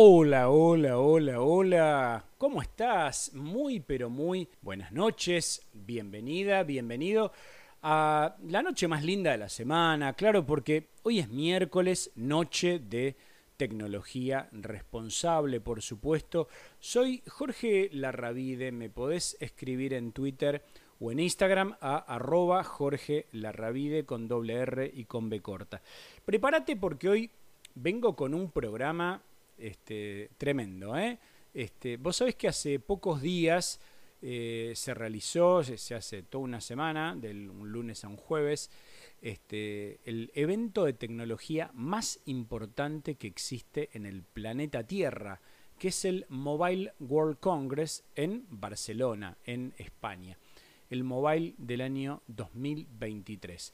Hola, hola, hola, hola. ¿Cómo estás? Muy, pero muy buenas noches. Bienvenida, bienvenido a la noche más linda de la semana. Claro, porque hoy es miércoles, noche de tecnología responsable, por supuesto. Soy Jorge Larravide. Me podés escribir en Twitter o en Instagram a arroba Jorge Larravide con doble R y con B corta. Prepárate porque hoy vengo con un programa este, tremendo. ¿eh? Este, vos sabés que hace pocos días eh, se realizó, se, hace toda una semana, del un lunes a un jueves, este, el evento de tecnología más importante que existe en el planeta Tierra, que es el Mobile World Congress en Barcelona, en España. El Mobile del año 2023.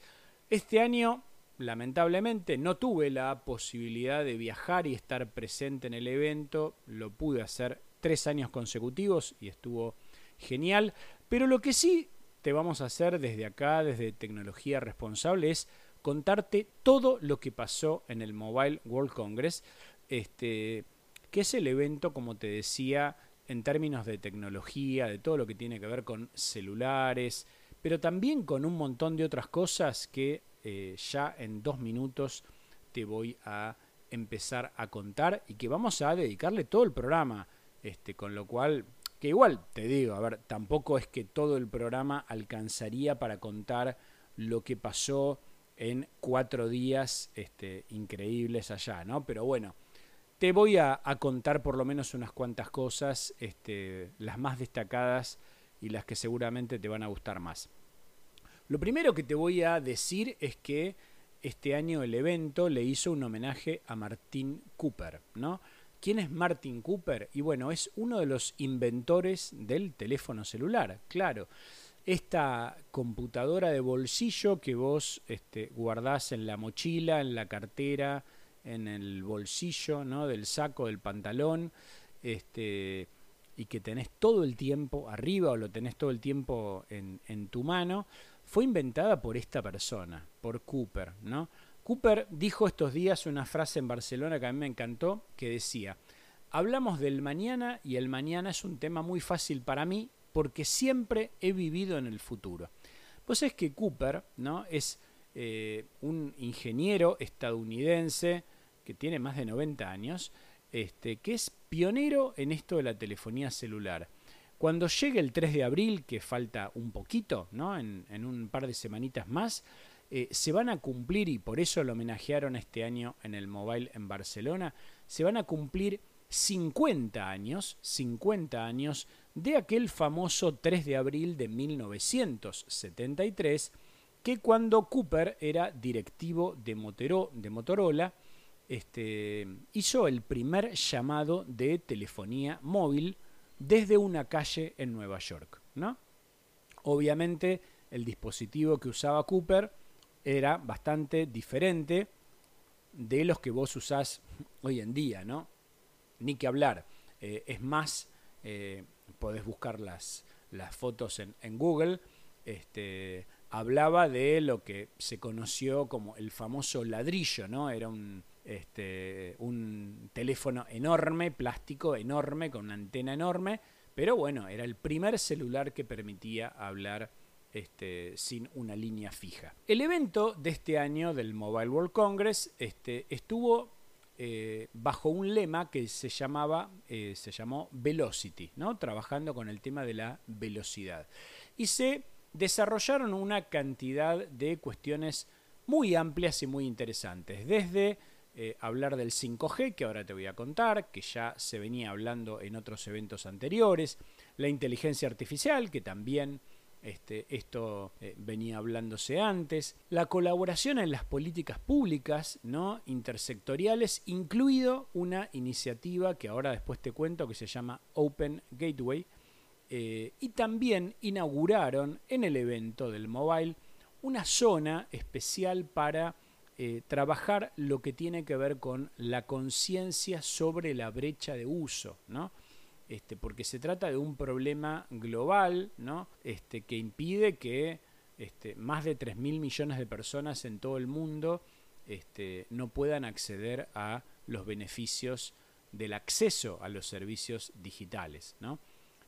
Este año lamentablemente no tuve la posibilidad de viajar y estar presente en el evento, lo pude hacer tres años consecutivos y estuvo genial, pero lo que sí te vamos a hacer desde acá, desde Tecnología Responsable, es contarte todo lo que pasó en el Mobile World Congress, este, que es el evento, como te decía, en términos de tecnología, de todo lo que tiene que ver con celulares, pero también con un montón de otras cosas que eh, ya en dos minutos te voy a empezar a contar y que vamos a dedicarle todo el programa. Este, con lo cual, que igual te digo, a ver, tampoco es que todo el programa alcanzaría para contar lo que pasó en cuatro días este, increíbles allá, ¿no? Pero bueno, te voy a, contar por lo menos unas cuantas cosas, este, las más destacadas y las que seguramente te van a gustar más. Lo primero que te voy a decir es que este año el evento le hizo un homenaje a Martin Cooper, ¿no? ¿Quién es Martin Cooper? Y bueno, es uno de los inventores del teléfono celular, claro. Esta computadora de bolsillo que vos este, guardás en la mochila, en la cartera, en el bolsillo, ¿no? Del saco, del pantalón, este, y que tenés todo el tiempo arriba o lo tenés todo el tiempo en, en tu mano fue inventada por esta persona, por Cooper, ¿no? Cooper dijo estos días una frase en Barcelona que a mí me encantó, que decía, hablamos del mañana y el mañana es un tema muy fácil para mí porque siempre he vivido en el futuro. Pues es que Cooper, ¿no? Es eh, un ingeniero estadounidense que tiene más de 90 años, este, que es pionero en esto de la telefonía celular. Cuando llegue el 3 de abril, que falta un poquito, ¿no? en, un par de semanitas más, eh, se van a cumplir, y por eso lo homenajearon este año en el Mobile en Barcelona, se van a cumplir 50 años, 50 años de aquel famoso 3 de abril de 1973, que cuando Cooper era directivo de, de Motorola, este, hizo el primer llamado de telefonía móvil desde una calle en Nueva York. ¿no? Obviamente el dispositivo que usaba Cooper era bastante diferente de los que vos usás hoy en día, ¿no? Ni que hablar. Eh, es más, eh, podés buscar las, las fotos en, en, Google. Este, hablaba de lo que se conoció como el famoso ladrillo, ¿no? Era un, este, un teléfono enorme, plástico enorme, con una antena enorme, pero bueno, era el primer celular que permitía hablar este, sin una línea fija. El evento de este año del Mobile World Congress este, estuvo eh, bajo un lema que se llamaba, eh, se llamó Velocity, ¿no? trabajando con el tema de la velocidad. Y se desarrollaron una cantidad de cuestiones muy amplias y muy interesantes, desde eh, hablar del 5G, que ahora te voy a contar, que ya se venía hablando en otros eventos anteriores, la inteligencia artificial, que también este, esto eh, venía hablándose antes, la colaboración en las políticas públicas ¿no? intersectoriales, incluido una iniciativa que ahora después te cuento que se llama Open Gateway, eh, y también inauguraron en el evento del mobile una zona especial para eh, trabajar lo que tiene que ver con la conciencia sobre la brecha de uso, ¿no? Este, porque se trata de un problema global, ¿no? Este, que impide que este, más de 3 mil millones de personas en todo el mundo este, no puedan acceder a los beneficios del acceso a los servicios digitales. ¿no?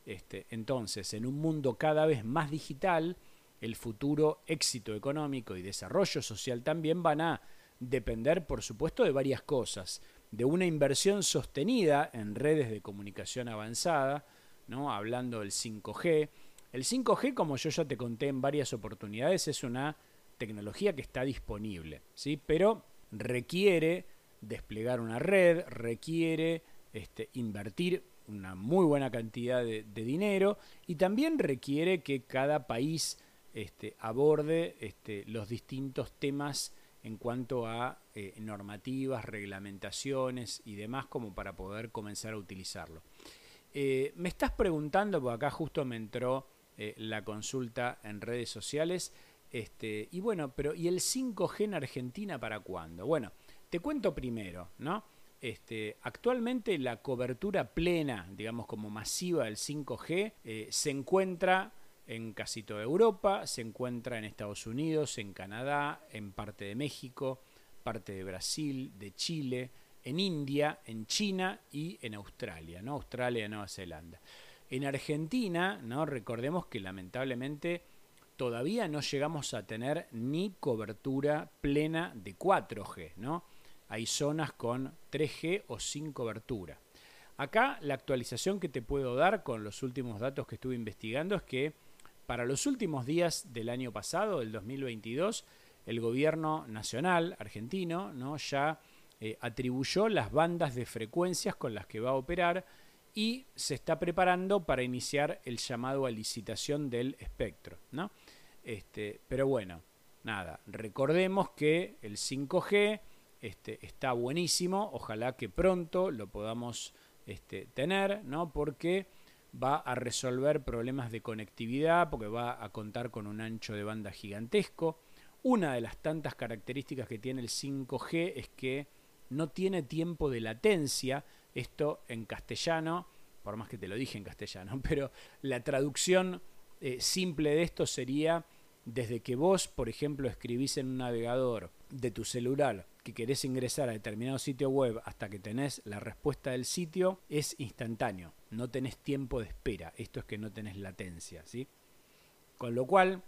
Este, entonces, en un mundo cada vez más digital, el futuro éxito económico y desarrollo social también van a depender, por supuesto, de varias cosas. De una inversión sostenida en redes de comunicación avanzada, ¿no? hablando del 5G. El 5G, como yo ya te conté en varias oportunidades, es una tecnología que está disponible, ¿sí? pero requiere desplegar una red, requiere este, invertir una muy buena cantidad de, dinero y también requiere que cada país este, aborde este, los distintos temas en cuanto a eh, normativas, reglamentaciones y demás como para poder comenzar a utilizarlo. Eh, me estás preguntando, porque acá justo me entró eh, la consulta en redes sociales, este, y bueno, pero ¿y el 5G en Argentina para cuándo? Bueno, te cuento primero, ¿no? Este, actualmente la cobertura plena, digamos como masiva del 5G, eh, se encuentra en casi toda Europa, se encuentra en Estados Unidos, en Canadá, en parte de México, parte de Brasil, de Chile, en India, en China y en Australia, ¿no? Australia Nueva Zelanda. En Argentina, ¿no? Recordemos que lamentablemente todavía no llegamos a tener ni cobertura plena de 4G, ¿no? Hay zonas con 3G o sin cobertura. Acá la actualización que te puedo dar con los últimos datos que estuve investigando es que para los últimos días del año pasado, del 2022, el gobierno nacional argentino ¿no? ya eh, atribuyó las bandas de frecuencias con las que va a operar y se está preparando para iniciar el llamado a licitación del espectro. ¿no? Este, pero bueno, nada, recordemos que el 5G este, está buenísimo, ojalá que pronto lo podamos este, tener, ¿no? porque va a resolver problemas de conectividad, porque va a contar con un ancho de banda gigantesco. Una de las tantas características que tiene el 5G es que no tiene tiempo de latencia, esto en castellano, por más que te lo dije en castellano, pero la traducción eh, simple de esto sería desde que vos, por ejemplo, escribís en un navegador de tu celular que querés ingresar a determinado sitio web hasta que tenés la respuesta del sitio, es instantáneo. No tenés tiempo de espera. Esto es que no tenés latencia, ¿sí? Con lo cual,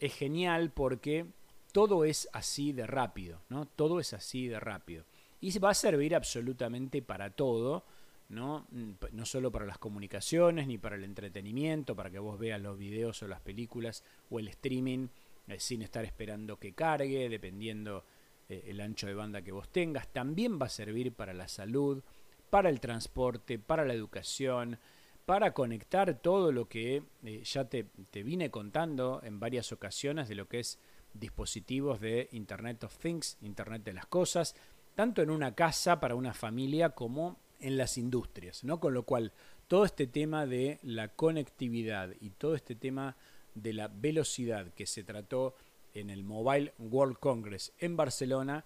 es genial porque todo es así de rápido, ¿no? Todo es así de rápido. Y va a servir absolutamente para todo ¿no? No solo para las comunicaciones ni para el entretenimiento, para que vos veas los videos o las películas o el streaming eh, sin estar esperando que cargue, dependiendo eh, el ancho de banda que vos tengas. También va a servir para la salud, para el transporte, para la educación, para conectar todo lo que eh, ya te, te vine contando en varias ocasiones de lo que es dispositivos de Internet of Things, Internet de las Cosas, tanto en una casa para una familia como en las industrias, ¿no? Con lo cual, todo este tema de la conectividad y todo este tema de la velocidad que se trató en el Mobile World Congress en Barcelona,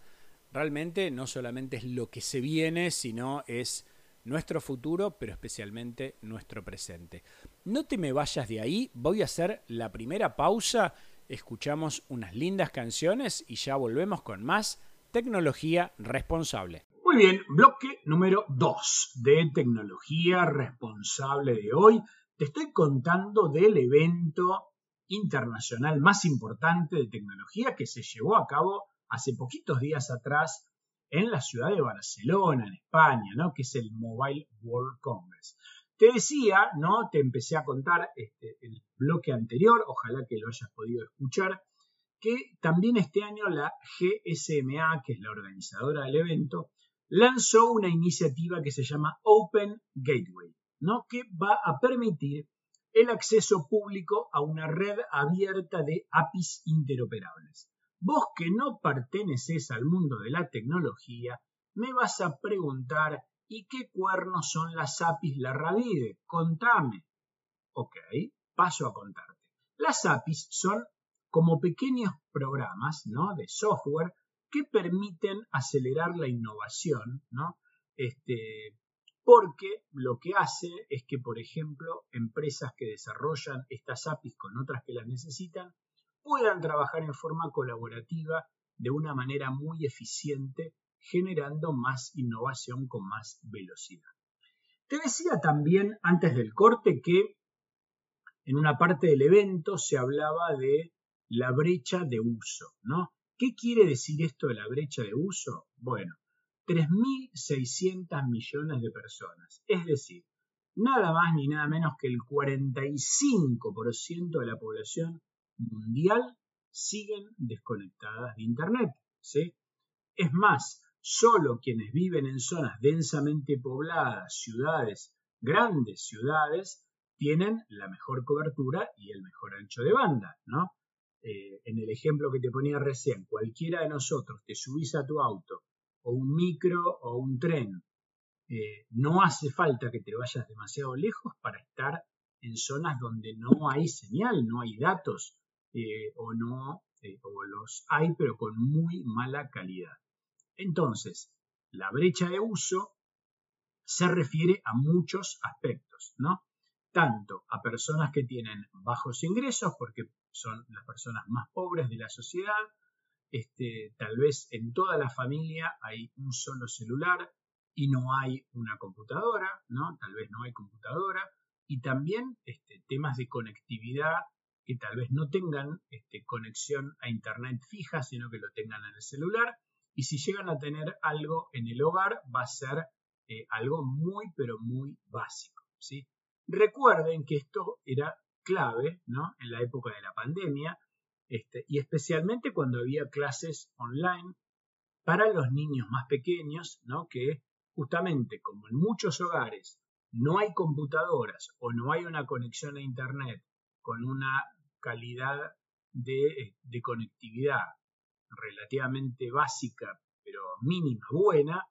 realmente no solamente es lo que se viene, sino es nuestro futuro, pero especialmente nuestro presente. No te me vayas de ahí, voy a hacer la primera pausa, escuchamos unas lindas canciones y ya volvemos con más tecnología responsable. Muy bien, bloque número 2 de tecnología responsable de hoy. Te estoy contando del evento internacional más importante de tecnología que se llevó a cabo hace poquitos días atrás en la ciudad de Barcelona, en España, ¿no? que es el Mobile World Congress. Te decía, ¿no? Te empecé a contar este, el bloque anterior, ojalá que lo hayas podido escuchar, que también este año la GSMA, que es la organizadora del evento, lanzó una iniciativa que se llama Open Gateway, ¿no? que va a permitir el acceso público a una red abierta de APIs interoperables. Vos que no perteneces al mundo de la tecnología, me vas a preguntar ¿y qué cuernos son las APIs la Ravide? Contame. Ok, paso a contarte. Las APIs son como pequeños programas ¿no? de software que permiten acelerar la innovación, ¿no? Este, porque lo que hace es que, por ejemplo, empresas que desarrollan estas APIs con otras que las necesitan puedan trabajar en forma colaborativa de una manera muy eficiente generando más innovación con más velocidad. Te decía también antes del corte que en una parte del evento se hablaba de la brecha de uso, ¿no? ¿Qué quiere decir esto de la brecha de uso? Bueno, 3.600 millones de personas, es decir, nada más ni nada menos que el 45% de la población mundial siguen desconectadas de Internet. ¿sí? Es más, solo quienes viven en zonas densamente pobladas, ciudades, grandes ciudades, tienen la mejor cobertura y el mejor ancho de banda, ¿no? Eh, en el ejemplo que te ponía recién, cualquiera de nosotros te subís a tu auto o un micro o un tren, eh, no hace falta que te vayas demasiado lejos para estar en zonas donde no hay señal, no hay datos eh, o no, o los hay pero con muy mala calidad. Entonces, la brecha de uso se refiere a muchos aspectos, ¿no? tanto a personas que tienen bajos ingresos, porque son las personas más pobres de la sociedad, este, tal vez en toda la familia hay un solo celular y no hay una computadora, ¿no? Tal vez no hay computadora, y también este, temas de conectividad que tal vez no tengan este, conexión a internet fija, sino que lo tengan en el celular, y si llegan a tener algo en el hogar va a ser eh, algo muy, pero muy básico, ¿sí? Recuerden que esto era clave ¿no? en la época de la pandemia este, y especialmente cuando había clases online para los niños más pequeños, ¿no? que justamente como en muchos hogares no hay computadoras o no hay una conexión a Internet con una calidad de, conectividad relativamente básica, pero mínima, buena,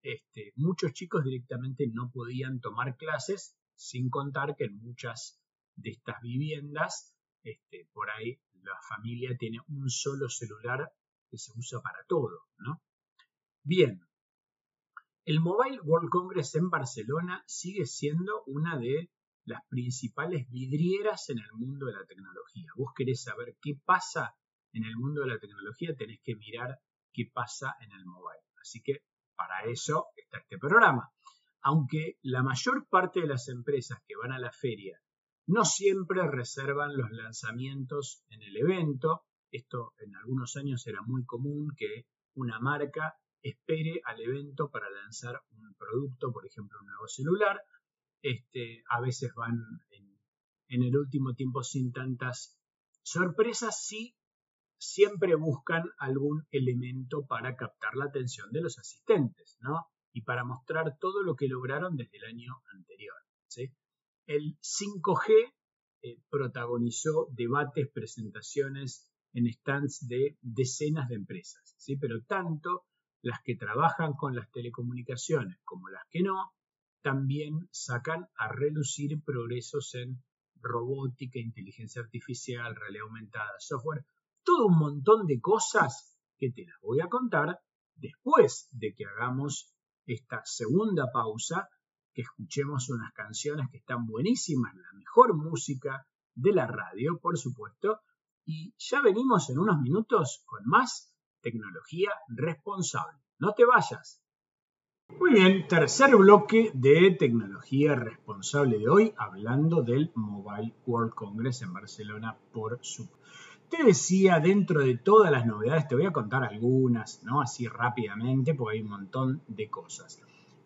este, muchos chicos directamente no podían tomar clases sin contar que en muchas de estas viviendas, este, por ahí la familia tiene un solo celular que se usa para todo, ¿no? Bien, el Mobile World Congress en Barcelona sigue siendo una de las principales vidrieras en el mundo de la tecnología. Vos querés saber qué pasa en el mundo de la tecnología, tenés que mirar qué pasa en el mobile. Así que para eso está este programa aunque la mayor parte de las empresas que van a la feria no siempre reservan los lanzamientos en el evento, esto en algunos años era muy común que una marca espere al evento para lanzar un producto, por ejemplo un nuevo celular, este, a veces van en, el último tiempo sin tantas sorpresas, sí siempre buscan algún elemento para captar la atención de los asistentes, ¿no? y para mostrar todo lo que lograron desde el año anterior. El 5G eh, protagonizó debates, presentaciones en stands de decenas de empresas, ¿sí? pero tanto las que trabajan con las telecomunicaciones como las que no, también sacan a relucir progresos en robótica, inteligencia artificial, realidad aumentada, software, todo un montón de cosas que te las voy a contar después de que hagamos esta segunda pausa, que escuchemos unas canciones que están buenísimas, la mejor música de la radio, por supuesto, y ya venimos en unos minutos con más tecnología responsable. No te vayas. Muy bien, tercer bloque de tecnología responsable de hoy, hablando del Mobile World Congress en Barcelona, por supuesto te decía, dentro de todas las novedades, te voy a contar algunas, ¿no? Así rápidamente, porque hay un montón de cosas.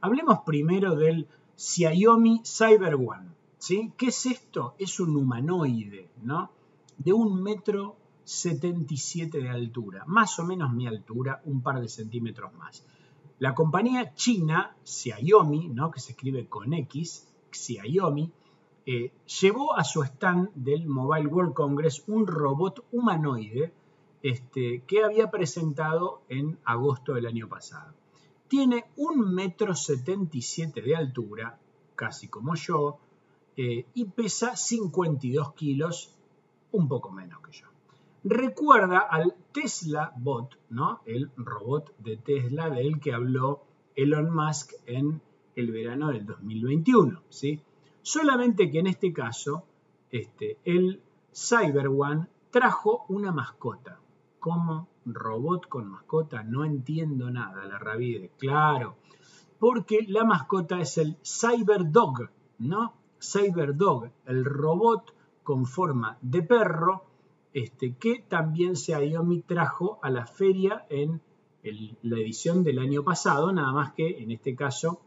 Hablemos primero del Xiaomi Cyber One, ¿sí? ¿Qué es esto? Es un humanoide, ¿no? De un metro 77 de altura, más o menos mi altura, un par de centímetros más. La compañía china Xiaomi, ¿no? que se escribe con X, Xiaomi, eh, llevó a su stand del Mobile World Congress un robot humanoide este, que había presentado en agosto del año pasado. Tiene un metro 77 de altura, casi como yo, eh, y pesa 52 kilos, un poco menos que yo. Recuerda al Tesla Bot, ¿no? el robot de Tesla del que habló Elon Musk en el verano del 2021. ¿sí? Solamente que en este caso, este, el Cyber One trajo una mascota. ¿Cómo? Robot con mascota, no entiendo nada, la Ravide. Claro, porque la mascota es el Cyberdog, ¿no? Cyberdog, el robot con forma de perro, este, que también Xiaomi trajo a la feria en la edición del año pasado, nada más que en este caso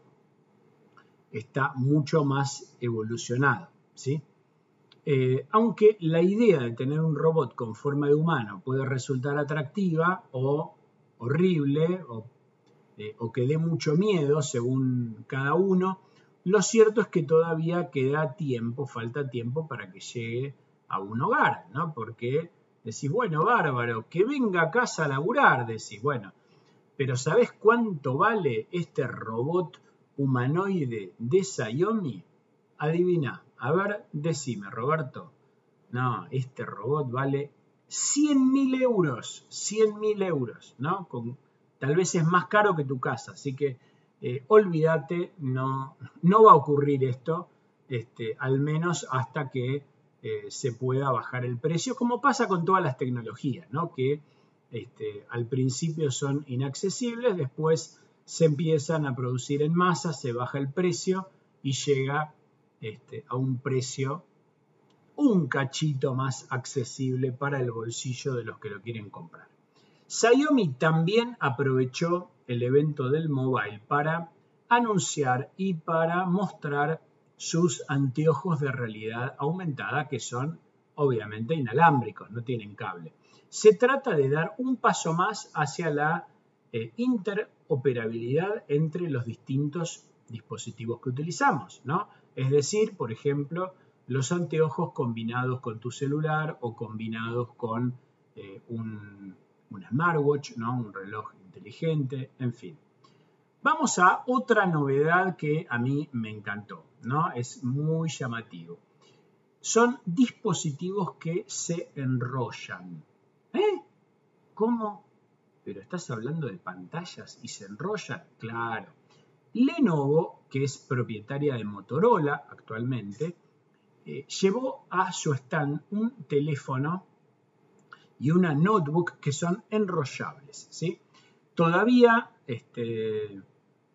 está mucho más evolucionado. ¿sí? Eh, aunque la idea de tener un robot con forma de humano puede resultar atractiva o horrible o, eh, o que dé mucho miedo según cada uno, lo cierto es que todavía queda tiempo, falta tiempo para que llegue a un hogar, ¿no? Porque decís, bueno, bárbaro, que venga a casa a laburar, decís, bueno, pero ¿sabés cuánto vale este robot humanoide de Xiaomi? Adivina, a ver, decime, Roberto. No, este robot vale 100.000 euros, 100.000 euros, ¿no? Con, tal vez es más caro que tu casa, así que eh, olvídate, no, no va a ocurrir esto, este, al menos hasta que eh, se pueda bajar el precio, como pasa con todas las tecnologías, ¿no? que este, al principio son inaccesibles, después se empiezan a producir en masa, se baja el precio y llega este, a un precio un cachito más accesible para el bolsillo de los que lo quieren comprar. Xiaomi también aprovechó el evento del mobile para anunciar y para mostrar sus anteojos de realidad aumentada que son obviamente inalámbricos, no tienen cable. Se trata de dar un paso más hacia la eh, interoperabilidad entre los distintos dispositivos que utilizamos, ¿no? Es decir, por ejemplo, los anteojos combinados con tu celular o combinados con eh, un, smartwatch, ¿no? un reloj inteligente, en fin. Vamos a otra novedad que a mí me encantó, ¿no? Es muy llamativo. Son dispositivos que se enrollan. ¿Eh? ¿Cómo? Pero estás hablando de pantallas y se enrollan. Claro. Lenovo, que es propietaria de Motorola actualmente, eh, llevó a su stand un teléfono y una notebook que son enrollables. ¿sí? Todavía este,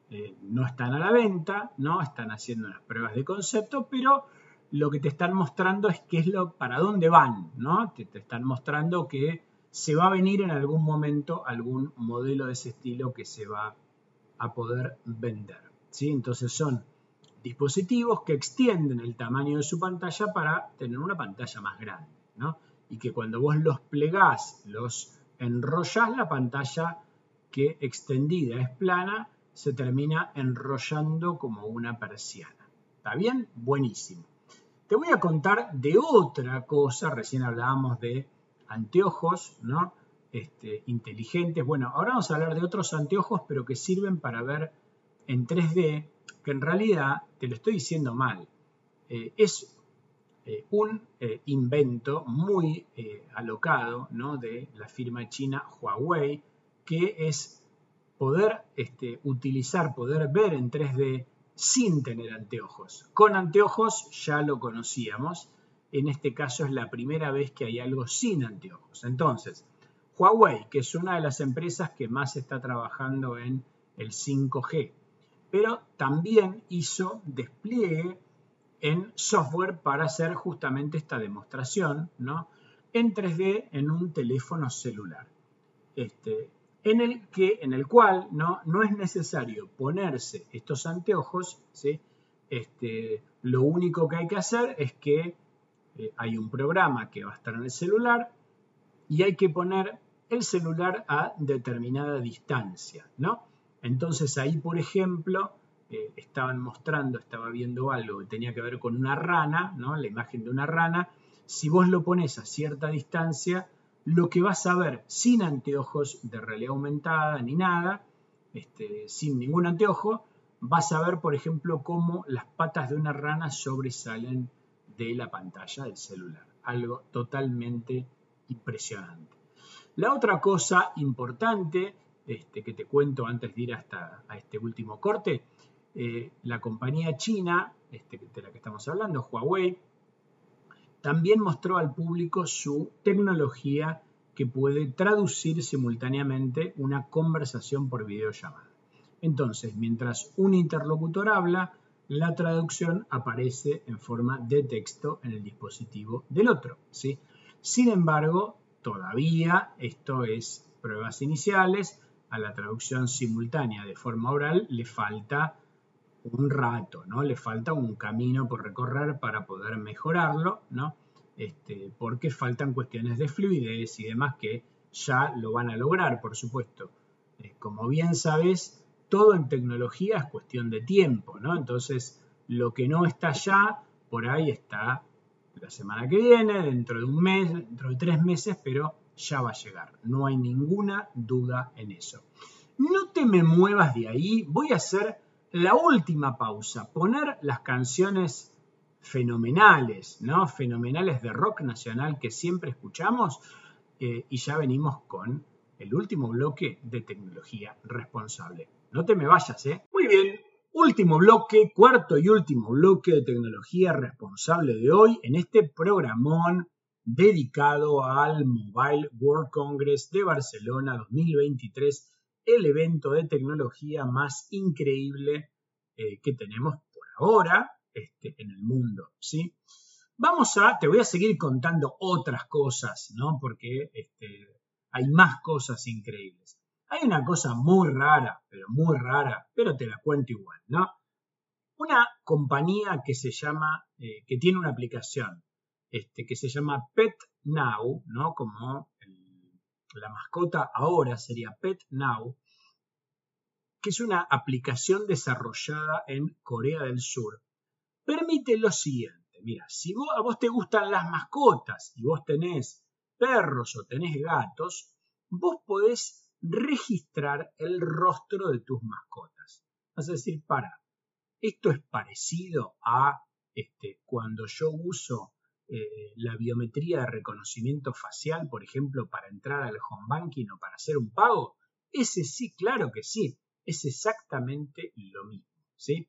eh, no están a la venta, ¿no? están haciendo unas pruebas de concepto, pero lo que te están mostrando es qué es lo, para dónde van, ¿no? Te, te, están mostrando que se va a venir en algún momento algún modelo de ese estilo que se va a poder vender. ¿sí? Entonces son dispositivos que extienden el tamaño de su pantalla para tener una pantalla más grande. ¿no? y que cuando vos los plegás, los enrollás, la pantalla que extendida es plana, se termina enrollando como una persiana. ¿Está bien? Buenísimo. Te voy a contar de otra cosa, recién hablábamos de anteojos, ¿no? Este, inteligentes. Bueno, ahora vamos a hablar de otros anteojos, pero que sirven para ver en 3D, que en realidad, te lo estoy diciendo mal, eh, es eh, un eh, invento muy alocado ¿no? de la firma china Huawei, que es poder este, utilizar, poder ver en 3D sin tener anteojos. Con anteojos ya lo conocíamos, en este caso es la primera vez que hay algo sin anteojos. Entonces, Huawei, que es una de las empresas que más está trabajando en el 5G, pero también hizo despliegue en software para hacer justamente esta demostración, ¿no? En 3D en un teléfono celular. Este, en el, que, en el cual ¿no? no es necesario ponerse estos anteojos, ¿sí? este, lo único que hay que hacer es que eh, hay un programa que va a estar en el celular y hay que poner el celular a determinada distancia, ¿no? Entonces ahí, por ejemplo, eh, estaban mostrando, estaba viendo algo que tenía que ver con una rana, ¿no? la imagen de una rana, si vos lo pones a cierta distancia, lo que vas a ver sin anteojos de realidad aumentada ni nada, este, sin ningún anteojo, vas a ver, por ejemplo, cómo las patas de una rana sobresalen de la pantalla del celular. Algo totalmente impresionante. La otra cosa importante este, que te cuento antes de ir hasta a este último corte eh, la compañía china, este, de la que estamos hablando, Huawei, también mostró al público su tecnología que puede traducir simultáneamente una conversación por videollamada. Entonces, mientras un interlocutor habla, la traducción aparece en forma de texto en el dispositivo del otro. ¿sí? Sin embargo, todavía esto es pruebas iniciales, a la traducción simultánea de forma oral le falta un rato, ¿no? Le falta un camino por recorrer para poder mejorarlo, ¿no? Este, porque faltan cuestiones de fluidez y demás que ya lo van a lograr, por supuesto. Eh, como bien sabes, todo en tecnología es cuestión de tiempo, ¿no? Entonces, lo que no está ya, por ahí está la semana que viene, dentro de un mes, dentro de tres meses, pero ya va a llegar. No hay ninguna duda en eso. No te me muevas de ahí, voy a hacer la última pausa, poner las canciones fenomenales, ¿no? Fenomenales de rock nacional que siempre escuchamos eh, y ya venimos con el último bloque de tecnología responsable. No te me vayas, ¿eh? Muy bien, último bloque, cuarto y último bloque de tecnología responsable de hoy en este programón dedicado al Mobile World Congress de Barcelona 2023 el evento de tecnología más increíble eh, que tenemos por ahora este, en el mundo, ¿sí? Vamos a, te voy a seguir contando otras cosas, ¿no? Porque este, hay más cosas increíbles. Hay una cosa muy rara, pero muy rara, pero te la cuento igual, ¿no? Una compañía que se llama, eh, que tiene una aplicación, este, que se llama Pet Now, ¿no? Como la mascota ahora sería Pet Now, que es una aplicación desarrollada en Corea del Sur. Permite lo siguiente, mira, si a vos te gustan las mascotas y vos tenés perros o tenés gatos, vos podés registrar el rostro de tus mascotas. Vas a decir, para, esto es parecido a este, cuando yo uso eh, la biometría de reconocimiento facial, por ejemplo, para entrar al home banking o para hacer un pago? Ese sí, claro que sí, es exactamente lo mismo, ¿sí?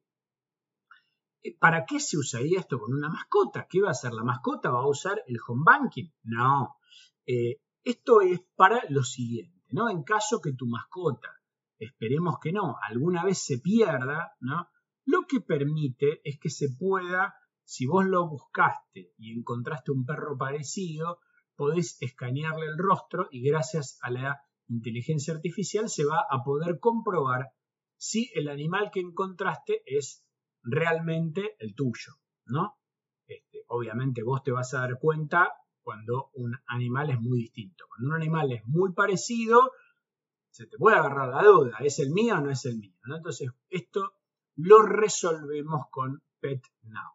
Eh, ¿Para qué se usaría esto con una mascota? ¿Qué va a hacer? ¿La mascota va a usar el home banking? No. Eh, esto es para lo siguiente, ¿no? En caso que tu mascota, esperemos que no, alguna vez se pierda, ¿no? Lo que permite es que se pueda si vos lo buscaste y encontraste un perro parecido, podés escanearle el rostro y gracias a la inteligencia artificial se va a poder comprobar si el animal que encontraste es realmente el tuyo, ¿no? Este, obviamente vos te vas a dar cuenta cuando un animal es muy distinto. Cuando un animal es muy parecido, se te puede agarrar la duda, ¿es el mío o no es el mío? Entonces, esto lo resolvemos con Pet Now.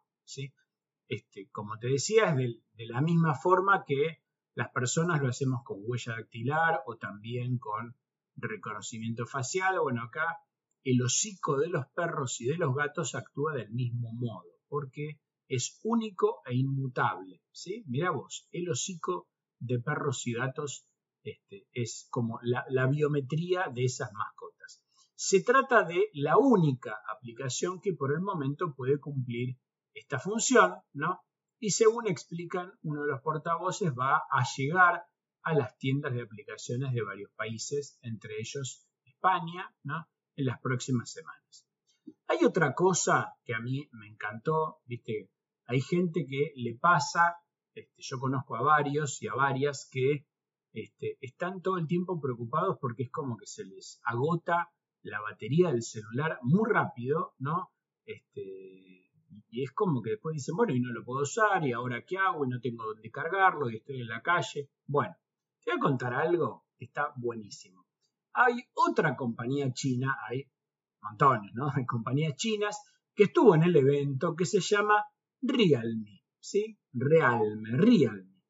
Este, como te decía, es de, la misma forma que las personas lo hacemos con huella dactilar o también con reconocimiento facial. Bueno, acá el hocico de los perros y de los gatos actúa del mismo modo, porque es único e inmutable. ¿sí? Mira vos, el hocico de perros y gatos este, es como la, la biometría de esas mascotas. Se trata de la única aplicación que por el momento puede cumplir esta función, ¿no? Y según explican uno de los portavoces, va a llegar a las tiendas de aplicaciones de varios países, entre ellos España, ¿no? En las próximas semanas. Hay otra cosa que a mí me encantó, ¿viste? Hay gente que le pasa, este, yo conozco a varios y a varias que este, están todo el tiempo preocupados porque es como que se les agota la batería del celular muy rápido, ¿no? Este, y es como que después dicen, bueno, y no lo puedo usar, y ahora qué hago, y no tengo dónde cargarlo, y estoy en la calle. Bueno, te voy a contar algo que está buenísimo. Hay otra compañía china, hay montones, ¿no? Hay compañías chinas que estuvo en el evento que se llama Realme, ¿sí? Realme, Realme,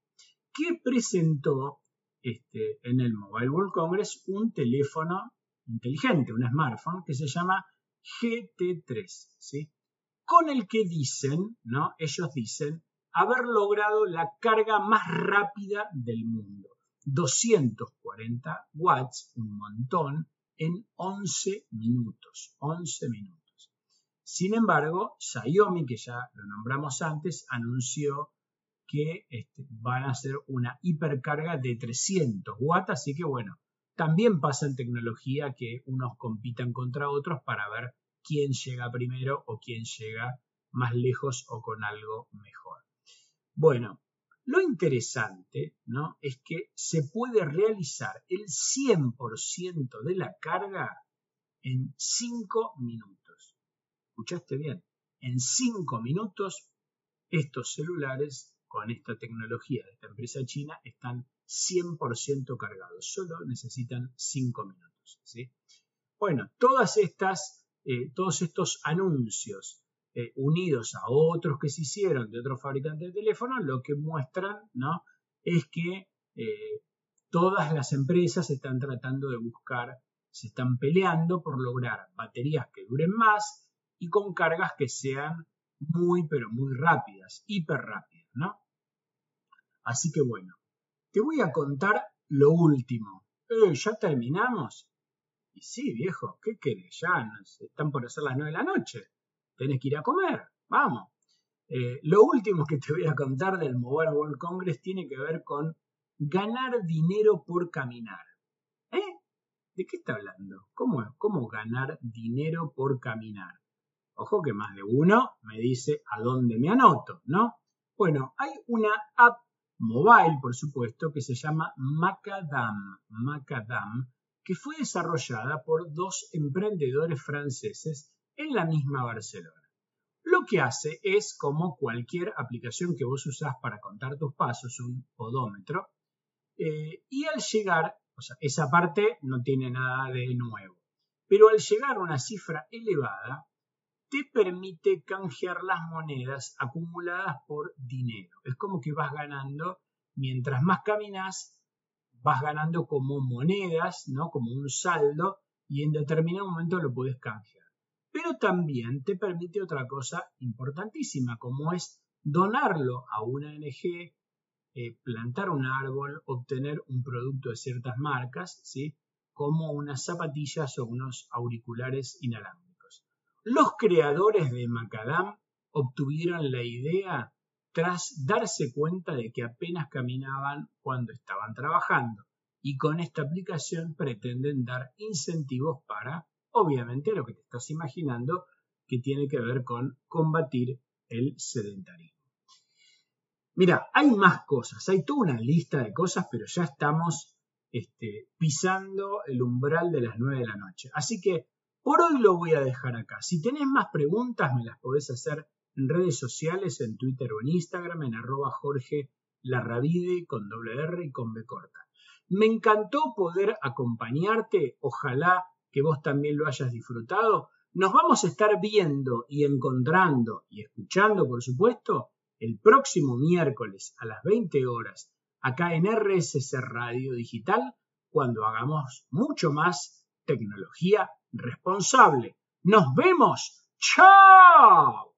que presentó este, en el Mobile World Congress un teléfono inteligente, un smartphone que se llama GT3, ¿sí? con el que dicen, ¿no? Ellos dicen haber logrado la carga más rápida del mundo. 240 watts, un montón, en 11 minutos. 11 minutos. Sin embargo, Xiaomi, que ya lo nombramos antes, anunció que este, van a hacer una hipercarga de 300 watts, así que bueno, también pasa en tecnología que unos compitan contra otros para ver quién llega primero o quién llega más lejos o con algo mejor. Bueno, lo interesante ¿no? es que se puede realizar el 100% de la carga en 5 minutos. ¿Escuchaste bien? En 5 minutos estos celulares con esta tecnología de esta empresa china están 100% cargados. Solo necesitan 5 minutos. ¿sí? Bueno, todas estas, eh, todos estos anuncios eh, unidos a otros que se hicieron de otros fabricantes de teléfonos, lo que muestran ¿no? es que eh, todas las empresas están tratando de buscar, se están peleando por lograr baterías que duren más y con cargas que sean muy, pero muy rápidas, hiper rápidas, ¿no? Así que bueno, te voy a contar lo último. Eh, ¿Ya terminamos? Y sí, viejo, ¿qué querés? Ya están por hacer las nueve de la noche tenés que ir a comer, vamos. Eh, lo último que te voy a contar del Mobile World Congress tiene que ver con ganar dinero por caminar. ¿Eh? ¿De qué está hablando? ¿Cómo, ¿Cómo ganar dinero por caminar? Ojo que más de uno me dice a dónde me anoto, ¿no? Bueno, hay una app mobile, por supuesto, que se llama Macadam, Macadam, que fue desarrollada por dos emprendedores franceses en la misma Barcelona. Lo que hace es como cualquier aplicación que vos usás para contar tus pasos, un odómetro, eh, y al llegar, o sea, esa parte no tiene nada de nuevo, pero al llegar a una cifra elevada, te permite canjear las monedas acumuladas por dinero. Es como que vas ganando, mientras más caminas, vas ganando como monedas, ¿no? Como un saldo, y en determinado momento lo puedes canjear pero también te permite otra cosa importantísima, como es donarlo a una ONG, eh, plantar un árbol, obtener un producto de ciertas marcas, ¿sí? como unas zapatillas o unos auriculares inalámbricos. Los creadores de Macadam obtuvieron la idea tras darse cuenta de que apenas caminaban cuando estaban trabajando y con esta aplicación pretenden dar incentivos para obviamente lo que te estás imaginando que tiene que ver con combatir el sedentarismo. Mira, hay más cosas, hay toda una lista de cosas, pero ya estamos este, pisando el umbral de las 9 de la noche. Así que por hoy lo voy a dejar acá. Si tenés más preguntas, me las podés hacer en redes sociales, en Twitter o en Instagram, en arroba Jorge Larravide con doble R y con B corta. Me encantó poder acompañarte, ojalá que vos también lo hayas disfrutado. Nos vamos a estar viendo y encontrando y escuchando, por supuesto, el próximo miércoles a las 20 horas acá en RSS Radio Digital cuando hagamos mucho más tecnología responsable. Nos vemos. ¡Chao!